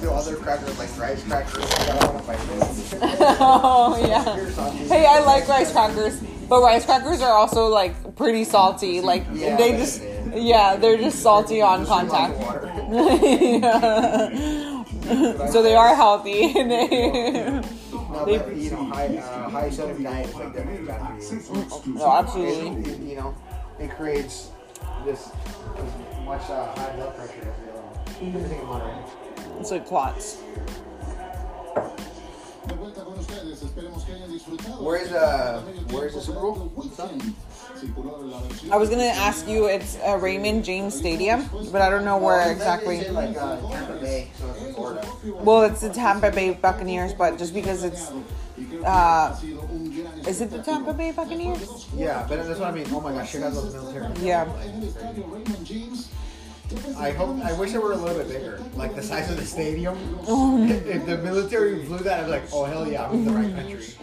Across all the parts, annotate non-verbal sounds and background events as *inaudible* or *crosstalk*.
the other crackers like rice crackers. I don't want to fight this. oh yeah. Hey, I like rice crackers, but rice crackers are also like pretty salty. Like Yeah, they just, it yeah, they're just salty on Just like contact. water. *laughs* Yeah. so they are healthy. *laughs* They- No, but, you know, high, uh, high sodium diet is like definitely bad for you. no, absolutely. It, you know, it creates this as much uh, high blood pressure as the other one. Everything in moderation. It's like clots. De vuelta con ustedes, esperemos que hayan disfrutado. Where is, uh, where is the Super Bowl? Circuló la versión I was gonna ask you, it's uh, Raymond James Stadium, but I don't know where exactly. Like uh, Tampa Bay, so it's Florida. Well, it's the Tampa Bay Buccaneers, but just because it's, uh, is it the Tampa Bay Buccaneers? Yeah, but that's what I mean. Oh my gosh, Chicago's military. Yeah. I hope. I wish it were a little bit bigger, like the size of the stadium. Oh, if the military flew that, I'd be like, oh hell yeah, I'm in the right country. *laughs*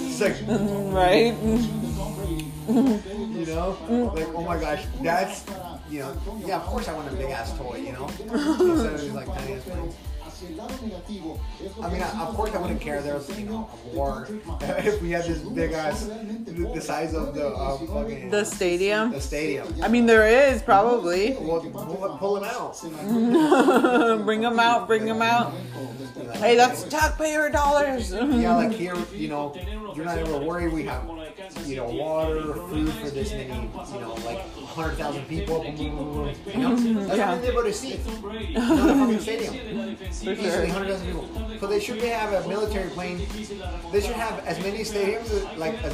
it's like, Right? you know, like oh my gosh, that's, you know, yeah, of course I want a big ass toy, you know, *laughs* instead of these like tiny ass planes. Hacia el lado negativo, es lo I mean, of course I wouldn't care. There was, you know, a war. *laughs* if we had this big ass, the size of the uh, fucking The stadium. the stadium. I mean, there is probably. Well, pull, pull them out. *laughs* bring them out, bring them out. Hey, that's taxpayer dollars. Yeah, like *laughs* here, you know, you're not ever worried. We have, you know, water, food for this many, you know, like 100,000 people. You know, that's Yeah. what they're able to see. Not a fucking stadium. For sure. 100,000 people. So they should have a military plane. They should have as many stadiums, as, like as,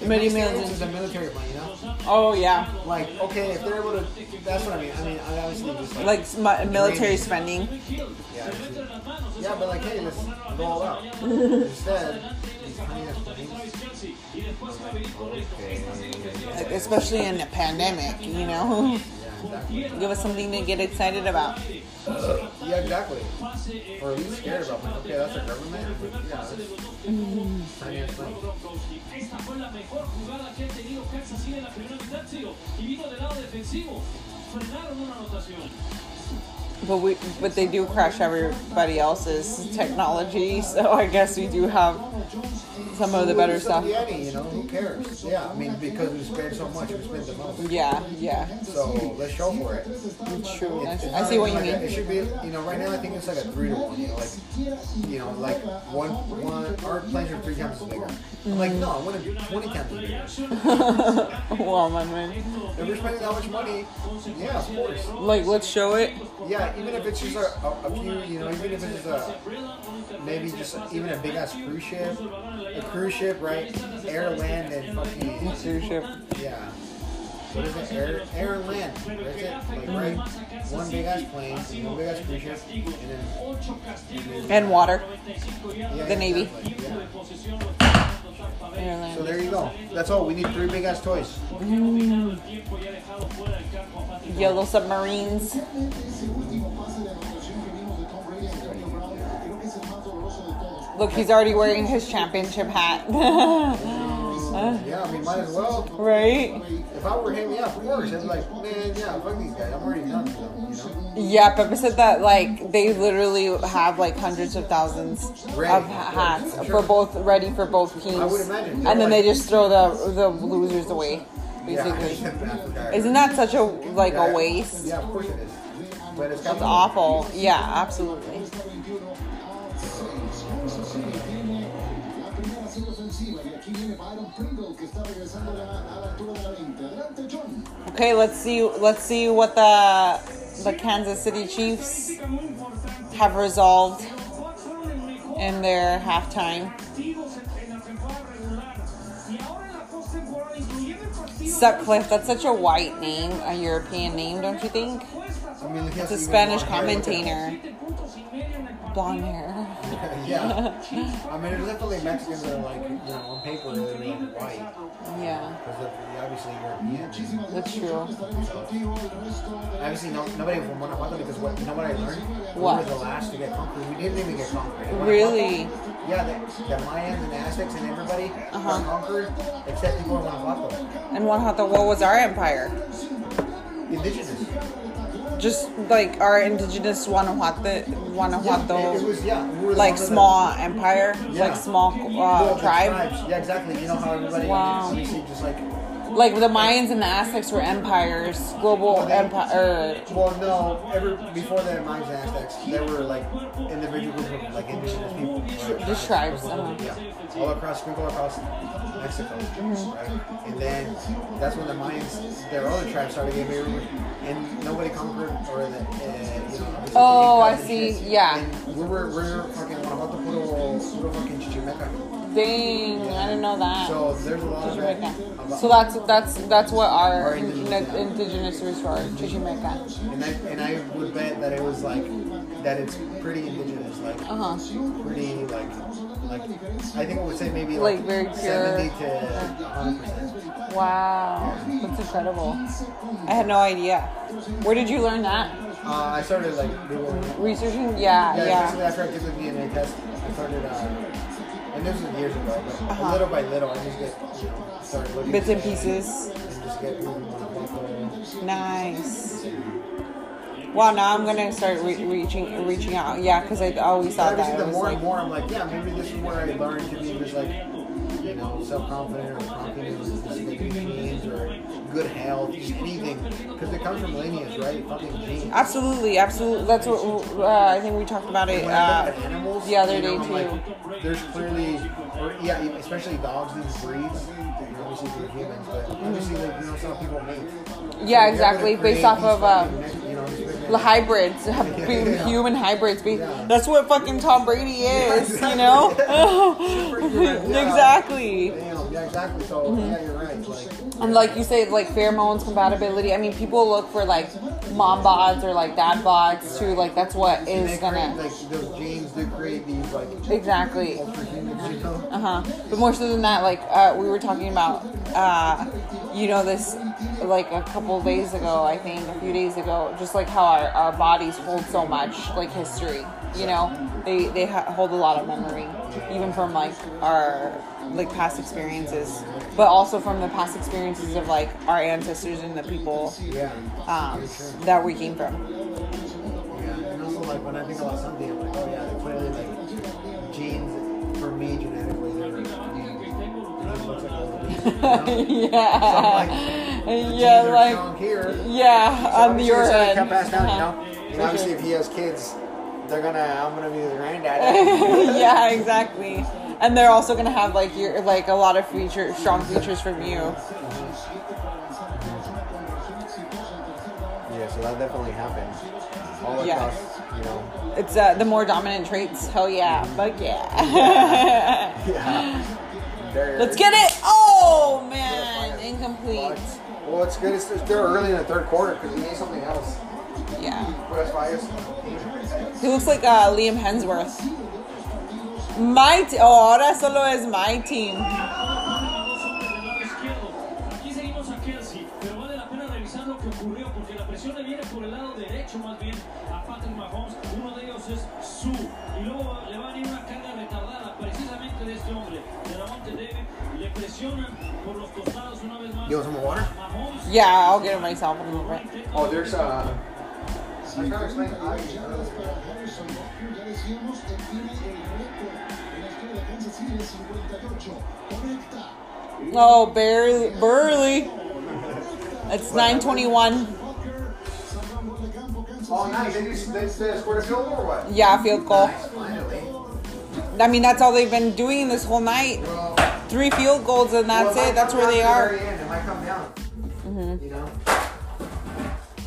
as Many many stadiums as a military plane. You know, Oh yeah, like okay, if they're able to, that's what I mean. I mean, I obviously just like, like sm- military spending. yeah, yeah, but like, hey, let's go all out. *laughs* Instead, these tiny ass planes. Okay. Like, especially in a pandemic, you know. *laughs* Yeah, exactly. Give us something to get excited about. Uh, yeah, exactly. Or at least scared about like, okay, that's our government. But yeah, that's tiny ass plane. Esta fue la mejor jugada que ha tenido Kansas City en la primera mitad, Ciro, y vino del lado defensivo. Frenaron una anotación. But we, but they do crush everybody else's technology, *laughs* so I guess we do have some of the better stuff. Yeah, you know, who cares? Yeah, I mean, because we spend so much, we spend the most. Yeah, yeah, So let's show for it. it's true. I, It's I see what you like a- mean. It should be, you know, right now I think it's like a three to one. You know, like, you know, like one, one. Our planes are three times bigger. I'm like, no, I want to do twenty times as bigger. *laughs* well, my man. If we're spending that much money, yeah, of course. Like, let's show it. Yeah, even if it's just a, a, a few, you know, even if it's just a, maybe just a, even a big ass cruise ship, a cruise ship, right? Air, land, and fucking, Cruise ship. yeah. What is it? Air, air and land. That's it. Like, right? One big ass plane, one big ass cruise ship, and then. And water. Yeah, The Navy. exactly, yeah. So there you go. That's all. We need three big ass toys. Yellow submarines. Look, he's already wearing his championship hat. *laughs* Yeah, I mean, might as well. right? If I were him, yeah, of course. I'd be like, man, yeah, fuck these guys. I'm already done with them, you know? Yeah, Pepe said that like they literally have like hundreds of thousands of hats for both ready for both teams. I would imagine. And then they just throw the the losers away, basically. *laughs* Yeah. Isn't that such a like Yeah. a waste? Yeah, of course it is. But it's That's awful. Yeah, absolutely. Esta 21 a 6. Vamos a seguir. Viene la primera serie ofensiva y aquí viene Byron Pringle que está regresando a la, a la altura de la 20. Adelante, John. Okay, let's see let's see what the the Kansas City Chiefs have resolved in their halftime. Sutcliffe, that's such a white name, a European name, don't you think? It's a Spanish commentator. Blonde hair. Yeah. *laughs* I mean, there's definitely Mexicans that are like, you know, on paper they're like white Yeah, because obviously European. That's true. John. Estaremos contigo el Obviously, no, nobody from Guanajuato because what? You know what I learned? What? We were the last to get conquered. We didn't even get conquered. Really? Yeah, the, the Mayans and the Aztecs and everybody Uh-huh. got conquered except people in Guanajuato. And Guanajuato, what was our empire? Indigenous. Just like our indigenous Guanajuato, Guanajuato, was yeah. we like small empire, Yeah. like small uh, the tribe. tribes. Yeah, exactly. You know how everybody Wow. just like Like the Mayans and the Aztecs were empires, global Well, they- empire. Well, no. Every before the Mayans and Aztecs, there were like individuals of like indigenous people. Right? Just tribes, uh-huh. Yeah, all across, sprinkled across Mexico, Mm-hmm. right? And then that's when the Mayans, their other tribes started getting bigger, and nobody conquered or the, uh, you know. Oh, I see. Yeah. And we were we were fucking Guanajuato, puro, puro fucking Chichimeca. Dang, I didn't know that. So there's a lot. Chichimeca. So that's that's that's what our Our indigenous, indigenous, roots were, Chichimeca. And I and I would bet that it was like that it's pretty indigenous, like Uh huh. pretty like like I think I would say maybe Like like, very pure. seventy to hundred percent. Wow, that's incredible. I had no idea. Where did you learn that? Uh, I started like Googling. Researching? Yeah, Yeah, yeah. after I took the DNA test, I started. Uh, and this was years ago, but Uh-huh. little by little, I just get you know started looking Bits and pieces. and just get. Nice. Wow, now I'm gonna start re- reaching reaching out. Yeah, because I always thought that the more like and more I'm like, yeah, maybe this is where I learned to be just like, you know, self-confident or confident or just like genes or good health, anything, because it comes from lineage, right? Fucking genes. absolutely, absolutely. That's what uh, I think we talked about it uh, animals, the other day know, too. Like, there's clearly, or yeah, especially dogs, these breeds. Obviously, for humans, but obviously, like, you know, some people mate. Yeah, exactly, based off of, uh, hybrids, *laughs* Yeah. human hybrids. Be, Yeah. That's what fucking Tom Brady *laughs* is, exactly. you know? *laughs* Exactly. Yeah, exactly. So yeah, you're right. Like, And like you say, like pheromones compatibility. I mean, people look for like mom bods or like dad bods too. Like that's what is gonna create, like those genes do create these like exactly. ultra humans, you know. Uh huh. But more so than that, like uh, we were talking about, uh, you know, this like a couple days ago, I think a few days ago, just like how our, our bodies hold so much like history. You know, they they ha- hold a lot of memory, even from like our like past experiences, but also from the past experiences of like our ancestors and the people um, that we came from. Yeah, and also like when I think about something, yeah. Like, yeah, like here. yeah, So on your head. come passed down, Uh-huh. you know. And obviously, if he has kids, they're gonna. I'm gonna be his granddad. *laughs* yeah, exactly. And they're also gonna have like your like a lot of feature strong features from you. yeah, so that definitely happened all Yeah. across. You know. It's uh, the more dominant traits. Hell yeah, fuck yeah. Yeah. *laughs* Very Let's get it. Oh man, incomplete. Well, it's good. It's, it's still early in the third quarter because we need something else. Yeah, Puras he looks like uh, Liam Hemsworth. My t- oh, ahora solo es my team. Por el lado derecho más bien a Patrick Mahomes. Uno de ellos es Suh y luego le va a venir una carga retardada precisamente de este hombre, de Lavonte David. Le presionan por los costados una vez más. You want some water? Mahomes Yeah, I'll get it myself in a little bit. Oh, there's uh. I'm trying to explain. Yardas para Harrison ya decíamos, él tiene el récord en la historia de Kansas City, es 58. Conecta. Oh, barely, Burley. It's 921. Oh, nice. They just they, they scored a field goal or what? Yeah, field goal. Nice. I mean, that's all they've been doing this whole night. Three field goals, and that's well, it. That's where they at the are. end, It might come down. Mm-hmm. You know.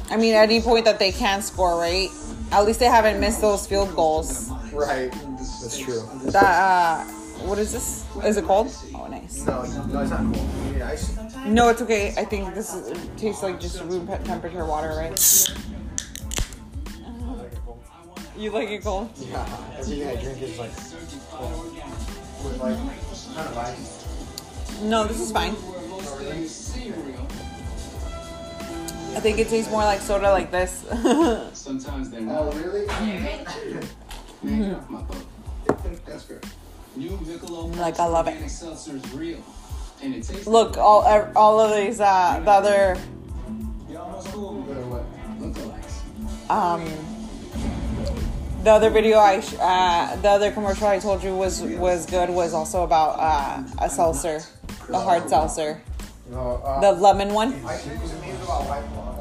I mean, at any point that they can score, right? At least they haven't missed those field goals. Right. That's true. That uh, what is this? Is it cold? Oh, nice. No, no, it's not cool. You need ice. No, it's okay. I think this is, it tastes like just room temperature water, right? You like it cold? Yeah. Everything I drink is like cold. with like kind of ice. No, this is fine. I think it tastes more like soda like this. *laughs* Sometimes they're Oh, not. really? Man, get off my boat. That's fair. Like, I love it. organic seltzer is real, and it tastes Look, all all of these uh, the other Y'all know school Good or what? lookalikes. um, the other video I, uh, the other commercial I told you was was good was also about uh, a seltzer, a hard seltzer, uh, the lemon one. I think to me it's about White Claw.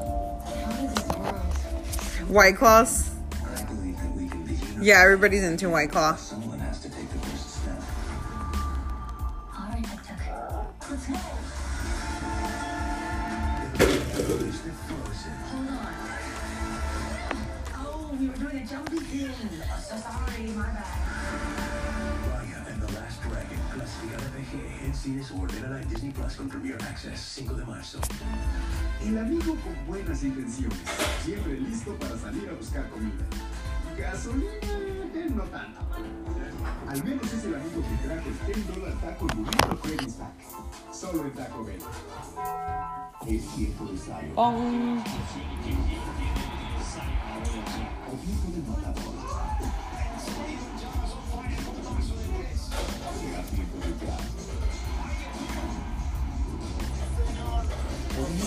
Claws. I believe that we can begin. Yeah, everybody's into White Claw. Jumpy thing. So sorry, my Disney Plus con Premier Access 5 de marzo. El amigo con buenas intenciones, siempre listo para salir a buscar comida. Gasolina, no tanto. Al menos es el amigo que trajo el 10 dólar taco burrito Freddy's Pack. Solo en Taco Bell. Es tiempo de salir.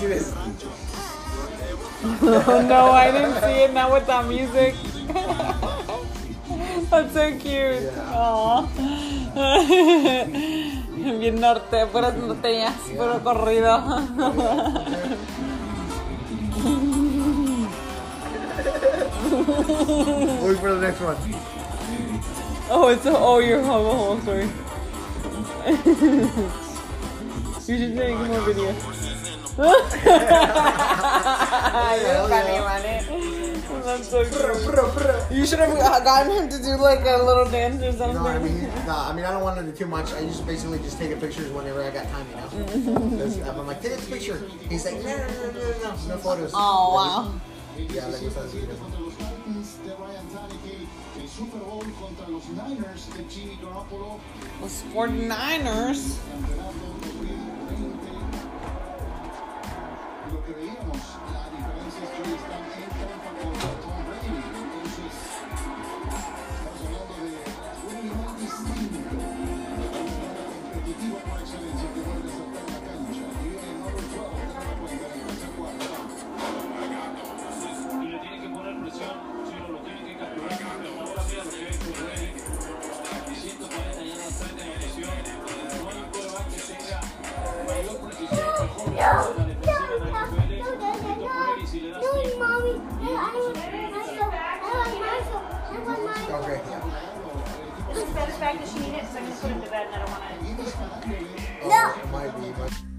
See this? *laughs* no, I didn't see it. Not with that music. *laughs* That's so cute. *laughs* Bien norte, puras norteñas, puro corrido. *laughs* Wait for the next one. Oh, it's a, oh, you're home. Oh, sorry. *laughs* you should make more videos. *laughs* You're funny, man. That's so. You should have gotten him to do like a little dance or something. No, I mean, no, I mean, I don't want to do too much. I just basically just take pictures whenever I got time, you know. I'm like, take a picture. He's like, no, no, no, no, no, no photos. oh wow. Ya le gusta decir eso. Los 49ers. Might be, but